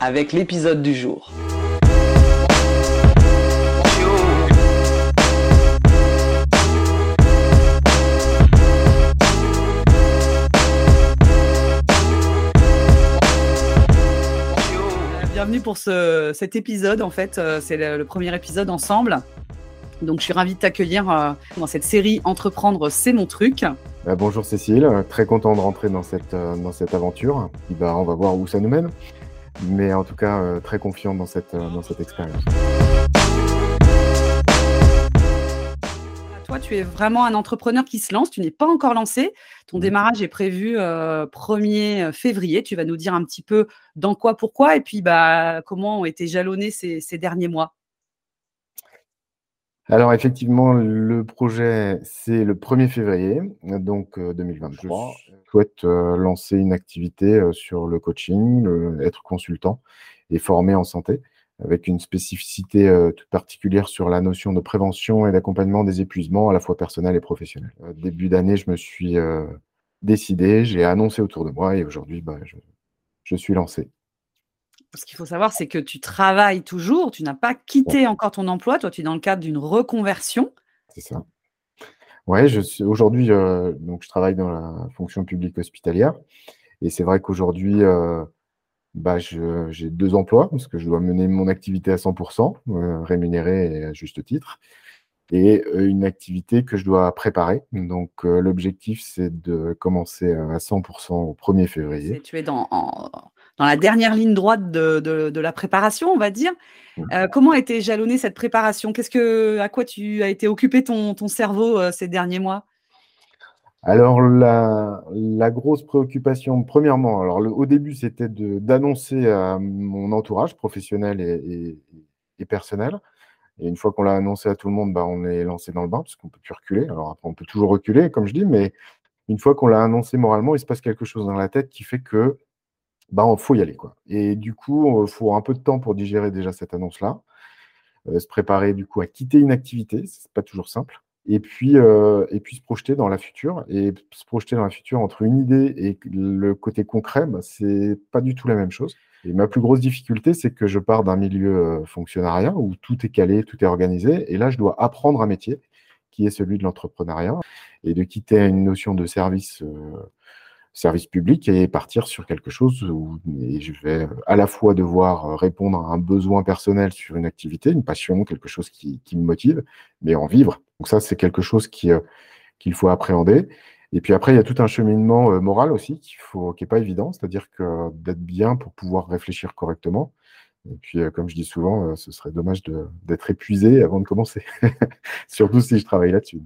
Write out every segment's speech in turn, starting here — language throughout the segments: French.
avec l'épisode du jour. Bienvenue pour cet épisode. En fait, euh, c'est le, premier épisode ensemble. Donc, je suis ravie de t'accueillir euh, dans cette série Entreprendre, c'est mon truc. Bah, bonjour Cécile, très content de rentrer dans cette, euh, dans cette aventure. Bah, on va voir où ça nous mène mais en tout cas euh, très confiant dans cette, euh, dans cette expérience. Toi, tu es vraiment un entrepreneur qui se lance, tu n'es pas encore lancé. Ton démarrage est prévu 1er euh, février. Tu vas nous dire un petit peu dans quoi, pourquoi, et puis bah, comment ont été jalonnés ces, ces derniers mois? Alors effectivement, le projet, c'est le 1er février, donc 2023. Je souhaite lancer une activité sur le coaching, être consultant et formé en santé, avec une spécificité toute particulière sur la notion de prévention et d'accompagnement des épuisements, à la fois personnels et professionnels. début d'année, je me suis décidé, j'ai annoncé autour de moi et aujourd'hui, bah, je suis lancé. Ce qu'il faut savoir, c'est que tu travailles toujours, tu n'as pas quitté encore ton emploi, toi tu es dans le cadre d'une reconversion. C'est ça. Ouais, je suis aujourd'hui, euh, donc je travaille dans la fonction publique hospitalière. Et c'est vrai qu'aujourd'hui, euh, bah, j'ai deux emplois, parce que je dois mener mon activité à 100%, euh, rémunérée et à juste titre, et une activité que je dois préparer. Donc l'objectif, c'est de commencer à 100% au 1er février. Tu es dans, dans la dernière ligne droite de, la préparation, on va dire. Euh, comment a été jalonnée cette préparation? Qu'est-ce que, à quoi tu as été occupé ton, ton cerveau euh, ces derniers mois? Alors, la, grosse préoccupation, premièrement, alors au début, c'était d'annoncer à mon entourage professionnel et, personnel. Et une fois qu'on l'a annoncé à tout le monde, bah, on est lancé dans le bain parce qu'on ne peut plus reculer. Alors après, on peut toujours reculer, comme je dis, mais une fois qu'on l'a annoncé moralement, il se passe quelque chose dans la tête qui fait que bah, faut y aller. Quoi. Et du coup, il faut un peu de temps pour digérer déjà cette annonce-là, euh, se préparer du coup à quitter une activité, c'est pas toujours simple, et puis, euh, et puis se projeter dans la future. Et se projeter dans la future entre une idée et le côté concret, bah, c'est pas du tout la même chose. Et ma plus grosse difficulté, c'est que je pars d'un milieu euh, fonctionnariat où tout est calé, tout est organisé, et là, je dois apprendre un métier qui est celui de l'entrepreneuriat, et de quitter une notion de service service public et partir sur quelque chose où je vais à la fois devoir répondre à un besoin personnel sur une activité, une passion, quelque chose qui, me motive, mais en vivre. Donc ça, c'est quelque chose qui, euh, qu'il faut appréhender. Et puis après, il y a tout un cheminement euh, moral aussi qui faut, qui n'est pas évident, c'est-à-dire que d'être bien pour pouvoir réfléchir correctement. Et puis, euh, comme je dis souvent, ce serait dommage d'être épuisé avant de commencer, surtout si je travaille là-dessus.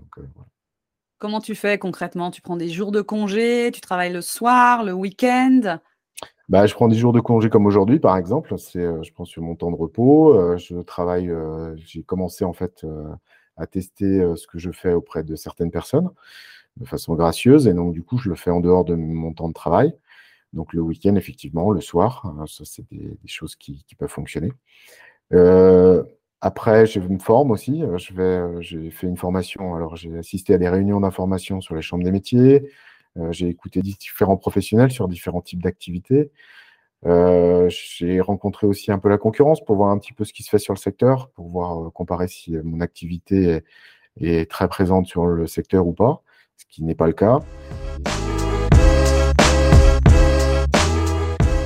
Comment tu fais concrètement? Tu prends des jours de congé Tu travailles le soir, le week-end? Bah, je prends des jours de congé comme aujourd'hui, par exemple. C'est, euh, je prends sur mon temps de repos. Euh, je travaille. Euh, j'ai commencé en fait à tester ce que je fais auprès de certaines personnes de façon gracieuse, et donc du coup, je le fais en dehors de mon temps de travail. Donc le week-end, effectivement, le soir, hein, ça c'est des, choses qui, qui peuvent fonctionner. Après, je me forme aussi. Euh, je vais, euh, j'ai fait une formation. Alors, j'ai assisté à des réunions d'information sur les chambres des métiers. Euh, j'ai écouté différents professionnels sur différents types d'activités. j'ai rencontré aussi un peu la concurrence pour voir un petit peu ce qui se fait sur le secteur, pour voir comparer si mon activité est, est, très présente sur le secteur ou pas, ce qui n'est pas le cas.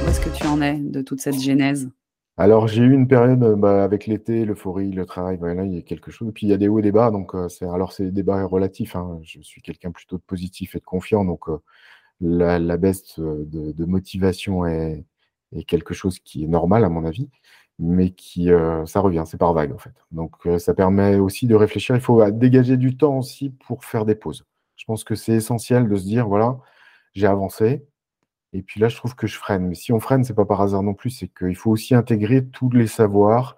Où est-ce que tu en es de toute cette genèse? Alors, j'ai eu une période euh, bah, avec l'été, l'euphorie, le travail, voilà, il y a quelque chose. Et puis, il y a des hauts et des bas. Donc, euh, c'est, alors, c'est des débats relatifs. Hein. Je suis quelqu'un plutôt de positif et de confiant. Donc, euh, la, baisse de, motivation est, quelque chose qui est normal, à mon avis, mais qui, ça revient, c'est par vague, en fait. Donc, ça permet aussi de réfléchir. Il faut dégager du temps aussi pour faire des pauses. Je pense que c'est essentiel de se dire, voilà, j'ai avancé, Et puis là, je trouve que je freine. Mais si on freine, c'est pas par hasard non plus. C'est qu'il faut aussi intégrer tous les savoirs,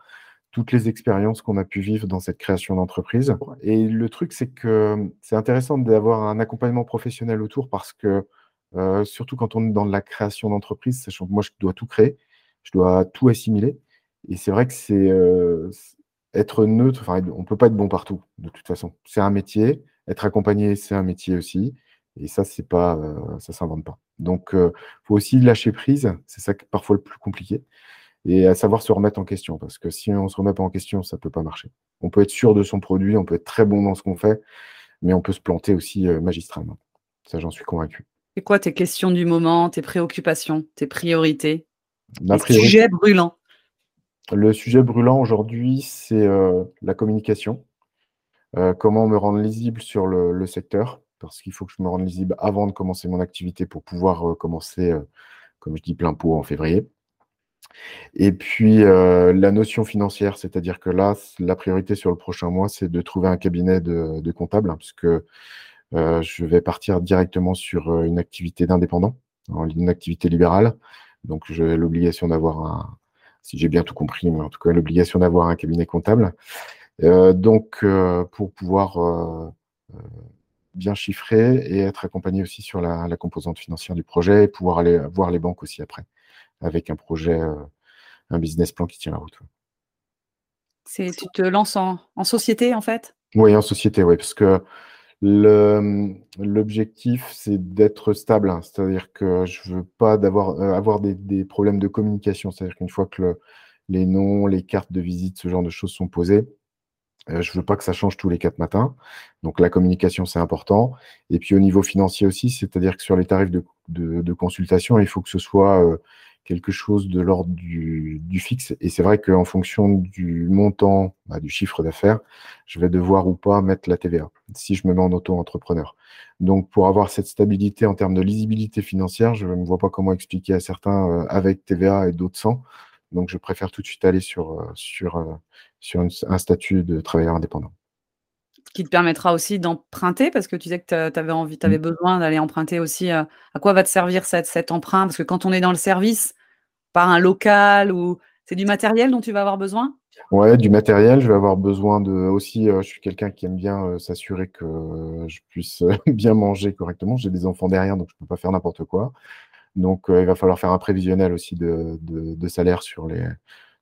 toutes les expériences qu'on a pu vivre dans cette création d'entreprise. Et le truc, c'est que c'est intéressant d'avoir un accompagnement professionnel autour parce que, euh, surtout quand on est dans la création d'entreprise, sachant que moi, je dois tout créer, je dois tout assimiler. Et c'est vrai que c'est euh, être neutre, enfin, on ne peut pas être bon partout, de toute façon. C'est un métier. Être accompagné, c'est un métier aussi. Et ça, c'est pas, euh, ça s'invente pas. Donc, il faut aussi lâcher prise. C'est ça parfois le plus compliqué et à savoir se remettre en question. Parce que si on ne se remet pas en question, ça ne peut pas marcher. On peut être sûr de son produit, on peut être très bon dans ce qu'on fait, mais on peut se planter aussi euh, magistralement. Ça, j'en suis convaincu. C'est quoi tes questions du moment, tes préoccupations, tes priorités? Le sujet brûlant Le sujet brûlant aujourd'hui, c'est euh, la communication. Euh, comment me rendre lisible sur le, secteur, parce qu'il faut que je me rende lisible avant de commencer mon activité pour pouvoir commencer, comme je dis, plein pot en février. Et puis, euh, la notion financière, c'est-à-dire que là, la priorité sur le prochain mois, c'est de trouver un cabinet de, comptable, puisque euh, je vais partir directement sur euh, une activité d'indépendant, une activité libérale. Donc, j'ai l'obligation d'avoir un, si j'ai bien tout compris, mais en tout cas, l'obligation d'avoir un cabinet comptable. donc, pour pouvoir bien chiffrer et être accompagné aussi sur la, la, composante financière du projet et pouvoir aller voir les banques aussi après avec un projet, euh, un business plan qui tient la route. C'est, tu te lances en, société en fait? Oui, en société, oui, parce que l'objectif, c'est d'être stable. Hein. c'est-à-dire que je ne veux pas d'avoir, euh, avoir des, problèmes de communication. C'est-à-dire qu'une fois que les noms, les cartes de visite, ce genre de choses sont posées, euh, je ne veux pas que ça change tous les quatre matins. Donc la communication, c'est important. Et puis au niveau financier aussi, c'est-à-dire que sur les tarifs de, consultation, il faut que ce soit quelque chose de l'ordre du, fixe. Et c'est vrai qu'en fonction du montant, bah, du chiffre d'affaires, je vais devoir ou pas mettre la TVA si je me mets en auto-entrepreneur. Donc, pour avoir cette stabilité en termes de lisibilité financière, je ne vois pas comment expliquer à certains euh, avec TVA et d'autres sans. Donc, je préfère tout de suite aller sur, euh, sur, euh, sur un statut de travailleur indépendant qui te permettra aussi d'emprunter parce que tu disais que tu avais envie, tu avais mmh. besoin d'aller emprunter aussi. à quoi va te servir cette, cet emprunt? Parce que quand on est dans le service, par un local ou c'est du matériel dont tu vas avoir besoin? Ouais, du matériel. Je vais avoir besoin de aussi. je suis quelqu'un qui aime bien s'assurer que je puisse bien manger correctement. J'ai des enfants derrière, donc je ne peux pas faire n'importe quoi. Donc, il va falloir faire un prévisionnel aussi de, salaire sur les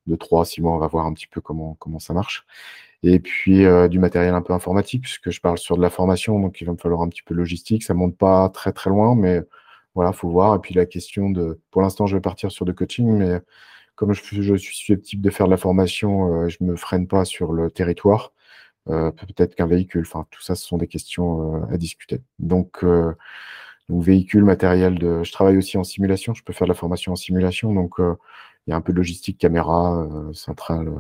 de 3 à 6 mois. On va voir un petit peu comment, ça marche. Et puis du matériel un peu informatique, puisque je parle sur de la formation, donc il va me falloir un petit peu logistique. Ça ne monte pas très très loin, mais voilà, faut voir. Et puis la question de, pour l'instant, je vais partir sur de coaching, mais comme je, suis susceptible de faire de la formation, euh, je me freine pas sur le territoire. Euh, peut-être qu'un véhicule, enfin tout ça, ce sont des questions euh, à discuter. Donc, donc, véhicule, matériel de. Je travaille aussi en simulation, je peux faire de la formation en simulation, donc il y a un peu de logistique, caméra, centrale,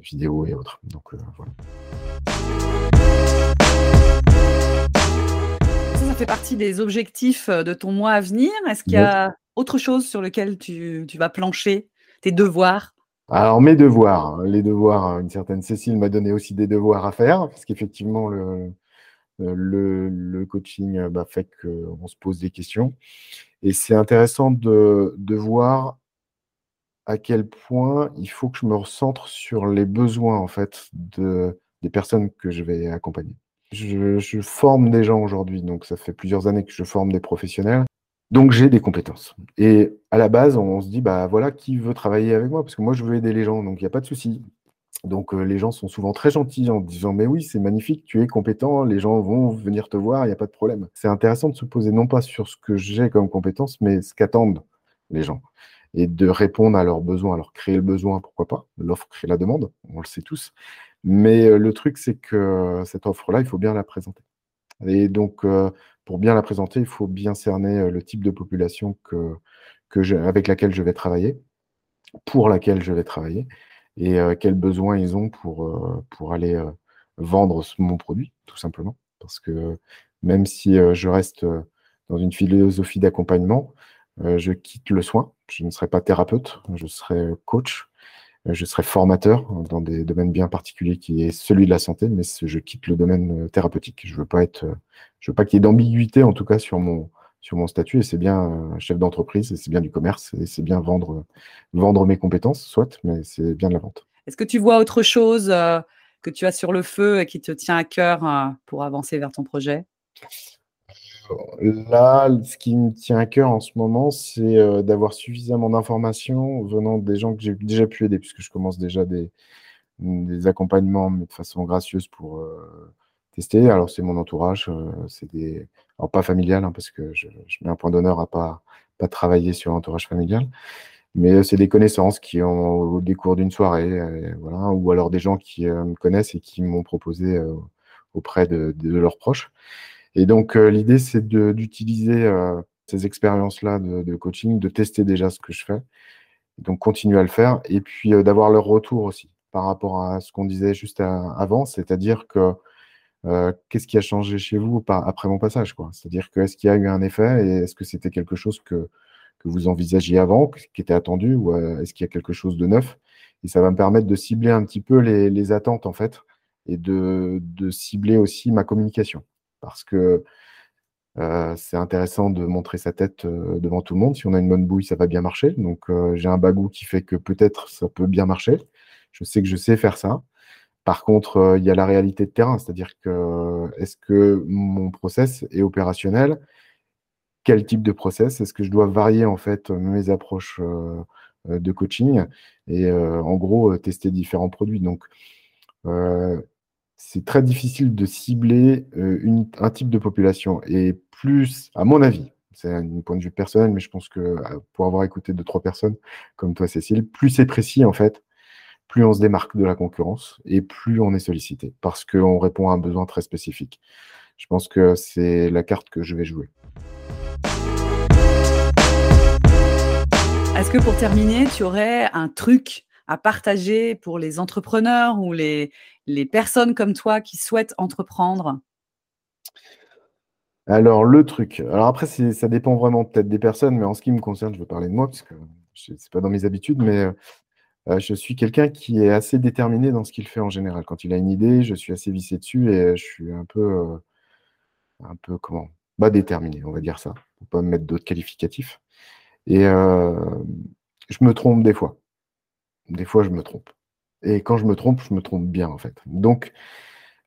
vidéo et autres. Donc voilà. fait partie des objectifs euh, de ton mois à venir. Est-ce qu'il y a autre chose sur lequel tu, vas plancher Tes devoirs? Alors mes devoirs, hein, les devoirs, une certaine Cécile m'a donné aussi des devoirs à faire, parce qu'effectivement le, le, coaching euh, bah, fait qu'on se pose des questions. Et c'est intéressant de, de, voir à quel point il faut que je me recentre sur les besoins en fait de, des personnes que je vais accompagner. Je, forme des gens aujourd'hui, donc ça fait plusieurs années que je forme des professionnels. Donc j'ai des compétences. Et à la base, on se dit, bah voilà, qui veut travailler avec moi Parce que moi, je veux aider les gens, donc il n'y a pas de souci. Donc euh, les gens sont souvent très gentils en disant, mais oui, c'est magnifique, tu es compétent, les gens vont venir te voir, il n'y a pas de problème. C'est intéressant de se poser non pas sur ce que j'ai comme compétence, mais ce qu'attendent les gens. Et de répondre à leurs besoins. Alors créer le besoin, pourquoi pas L'offre crée la demande, on le sait tous. Mais le truc, c'est que cette offre-là, il faut bien la présenter. Et donc, pour bien la présenter, il faut bien cerner le type de population avec laquelle je vais travailler, pour laquelle je vais travailler, et quels besoins ils ont pour, pour aller vendre mon produit, tout simplement. Parce que même si je reste dans une philosophie d'accompagnement, je quitte le soin. Je ne serai pas thérapeute, je serai coach je serai formateur dans des domaines bien particuliers qui est celui de la santé, mais je quitte le domaine euh, thérapeutique. Je veux pas être, euh, je veux pas qu'il y ait d'ambiguïté en tout cas sur mon sur mon statut et c'est bien chef d'entreprise et c'est bien du commerce et c'est bien vendre, vendre mes compétences, soit, mais c'est bien de la vente. Est-ce que tu vois autre chose que tu as sur le feu et qui te tient à cœur pour avancer vers ton projet? Là, ce qui me tient à cœur en ce moment, c'est euh, d'avoir suffisamment d'informations venant des gens que j'ai déjà pu aider, puisque je commence déjà des, des accompagnements, mais de façon gracieuse pour euh, tester. Alors, c'est mon entourage, euh, c'est des. Alors, pas familial, hein, parce que je, mets un point d'honneur à pas, pas travailler sur l'entourage familial, mais c'est des connaissances qui ont, au décours d'une soirée, voilà, ou alors des gens qui me connaissent et qui m'ont proposé auprès de, leurs proches. Et donc, euh, l'idée, c'est d'utiliser euh, ces expériences-là de, coaching, de tester déjà ce que je fais, donc continuer à le faire, et puis euh, d'avoir leur retour aussi par rapport à ce qu'on disait juste avant, c'est-à-dire que qu'est-ce qui a changé chez vous après mon passage C'est-à-dire que est-ce qu'il y a eu un effet et est-ce que c'était quelque chose que, que vous envisagiez avant, qui était attendu, ou est-ce qu'il y a quelque chose de neuf? Et ça va me permettre de cibler un petit peu les, attentes, en fait, et de, de cibler aussi ma communication parce que c'est intéressant de montrer sa tête devant tout le monde. Si on a une bonne bouille, ça va bien marcher. Donc j'ai un bagou qui fait que peut-être ça peut bien marcher. Je sais que je sais faire ça. Par contre, il y a la réalité de terrain, c'est-à-dire que est-ce que mon process est opérationnel? Quel type de process? Est-ce que je dois varier en fait mes approches de coaching et en gros tester différents produits? Donc c'est très difficile de cibler euh, un type de population. Et plus, à mon avis, c'est un point de vue personnel, mais je pense que euh, pour avoir écouté deux, trois personnes comme toi, Cécile, plus c'est précis, en fait, plus on se démarque de la concurrence et plus on est sollicité parce qu'on répond à un besoin très spécifique. Je pense que c'est la carte que je vais jouer. Est-ce que pour terminer, tu aurais un truc à partager pour les entrepreneurs ou les, les personnes comme toi qui souhaitent entreprendre? Alors, le truc. Alors, après, ça dépend vraiment peut-être des personnes, mais en ce qui me concerne, je veux parler de moi, parce que ce n'est pas dans mes habitudes, mais euh, je suis quelqu'un qui est assez déterminé dans ce qu'il fait en général. Quand il a une idée, je suis assez vissé dessus et je suis un peu, euh, un peu comment Bah, déterminé, on va dire ça, pour pas me mettre d'autres qualificatifs. Et euh, je me trompe des fois. Des fois, je me trompe. Et quand je me trompe, je me trompe bien, en fait. Donc,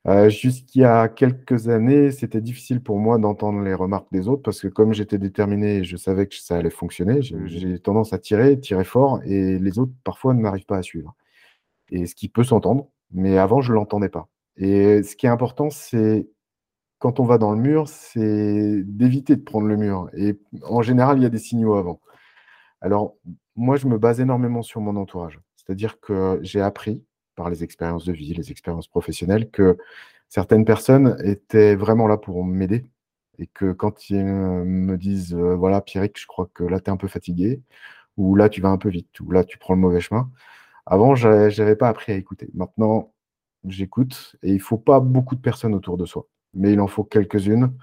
euh, jusqu'il y a quelques années, c'était difficile pour moi d'entendre les remarques des autres parce que comme j'étais déterminé et je savais que ça allait fonctionner, mmh. j'ai tendance à tirer, tirer fort et les autres, parfois, ne m'arrivent pas à suivre. Et ce qui peut s'entendre, mais avant, je ne l'entendais pas. Et ce qui est important, c'est quand on va dans le mur, c'est d'éviter de prendre le mur. Et en général, il y a des signaux avant. Alors, moi, je me base énormément sur mon entourage. C'est-à-dire que j'ai appris les expériences de vie, les expériences professionnelles, que certaines personnes étaient vraiment là pour m'aider. Et que quand ils me disent, euh, voilà, Pierrick, je crois que là, tu es un peu fatigué, ou là, tu vas un peu vite, ou là, tu prends le mauvais chemin. Avant, je n'avais pas appris à écouter. Maintenant, j'écoute, et il ne faut pas beaucoup de personnes autour de soi, mais il en faut quelques-unes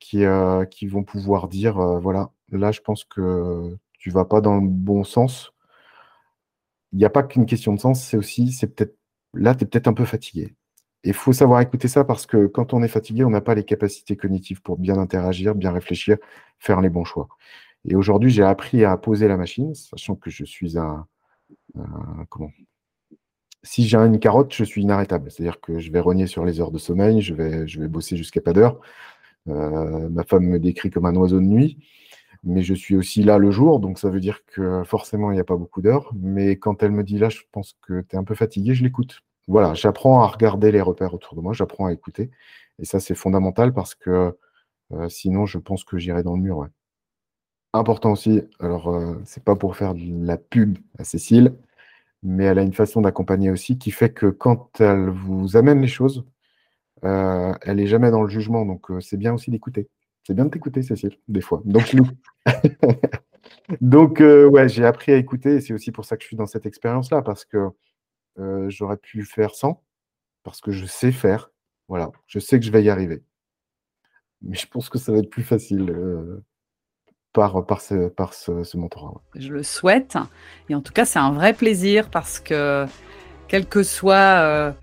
qui, euh, qui vont pouvoir dire, euh, voilà, là, je pense que tu vas pas dans le bon sens. Il n'y a pas qu'une question de sens, c'est aussi, c'est peut-être, là, tu es peut-être un peu fatigué. Et il faut savoir écouter ça parce que quand on est fatigué, on n'a pas les capacités cognitives pour bien interagir, bien réfléchir, faire les bons choix. Et aujourd'hui, j'ai appris à poser la machine, sachant que je suis un, comment? Si j'ai une carotte, je suis inarrêtable. C'est-à-dire que je vais rogner sur les heures de sommeil, je vais, je vais bosser jusqu'à pas d'heure. Euh, ma femme me décrit comme un oiseau de nuit mais je suis aussi là le jour, donc ça veut dire que forcément, il n'y a pas beaucoup d'heures. Mais quand elle me dit là, je pense que tu es un peu fatigué, je l'écoute. Voilà, j'apprends à regarder les repères autour de moi, j'apprends à écouter. Et ça, c'est fondamental parce que euh, sinon, je pense que j'irai dans le mur. Important aussi, alors, euh, c'est pas pour faire de la pub à Cécile, mais elle a une façon d'accompagner aussi qui fait que quand elle vous amène les choses, euh, elle n'est jamais dans le jugement. Donc, c'est bien aussi d'écouter. C'est bien de t'écouter, Cécile, des fois. Donc, Donc euh, ouais, j'ai appris à écouter et c'est aussi pour ça que je suis dans cette expérience-là, parce que euh, j'aurais pu faire sans, parce que je sais faire. Voilà, je sais que je vais y arriver. Mais je pense que ça va être plus facile euh, par, par ce, par ce, mentorat. Je le souhaite. Et en tout cas, c'est un vrai plaisir parce que, quel que soit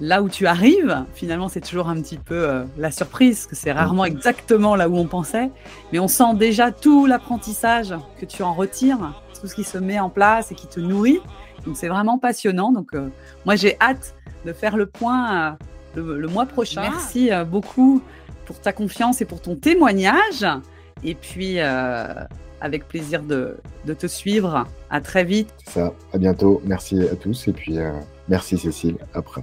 là où tu arrives, finalement, c'est toujours un petit peu euh, la surprise, que c'est rarement exactement là où on pensait, mais on sent déjà tout l'apprentissage que tu en retires, tout ce qui se met en place et qui te nourrit. Donc c'est vraiment passionnant. Donc euh, moi j'ai hâte de faire le point euh, le, mois prochain. Merci beaucoup pour ta confiance et pour ton témoignage. Et puis avec plaisir de, de, te suivre. À très vite. Ça, à bientôt. Merci à tous et puis merci Cécile. Après.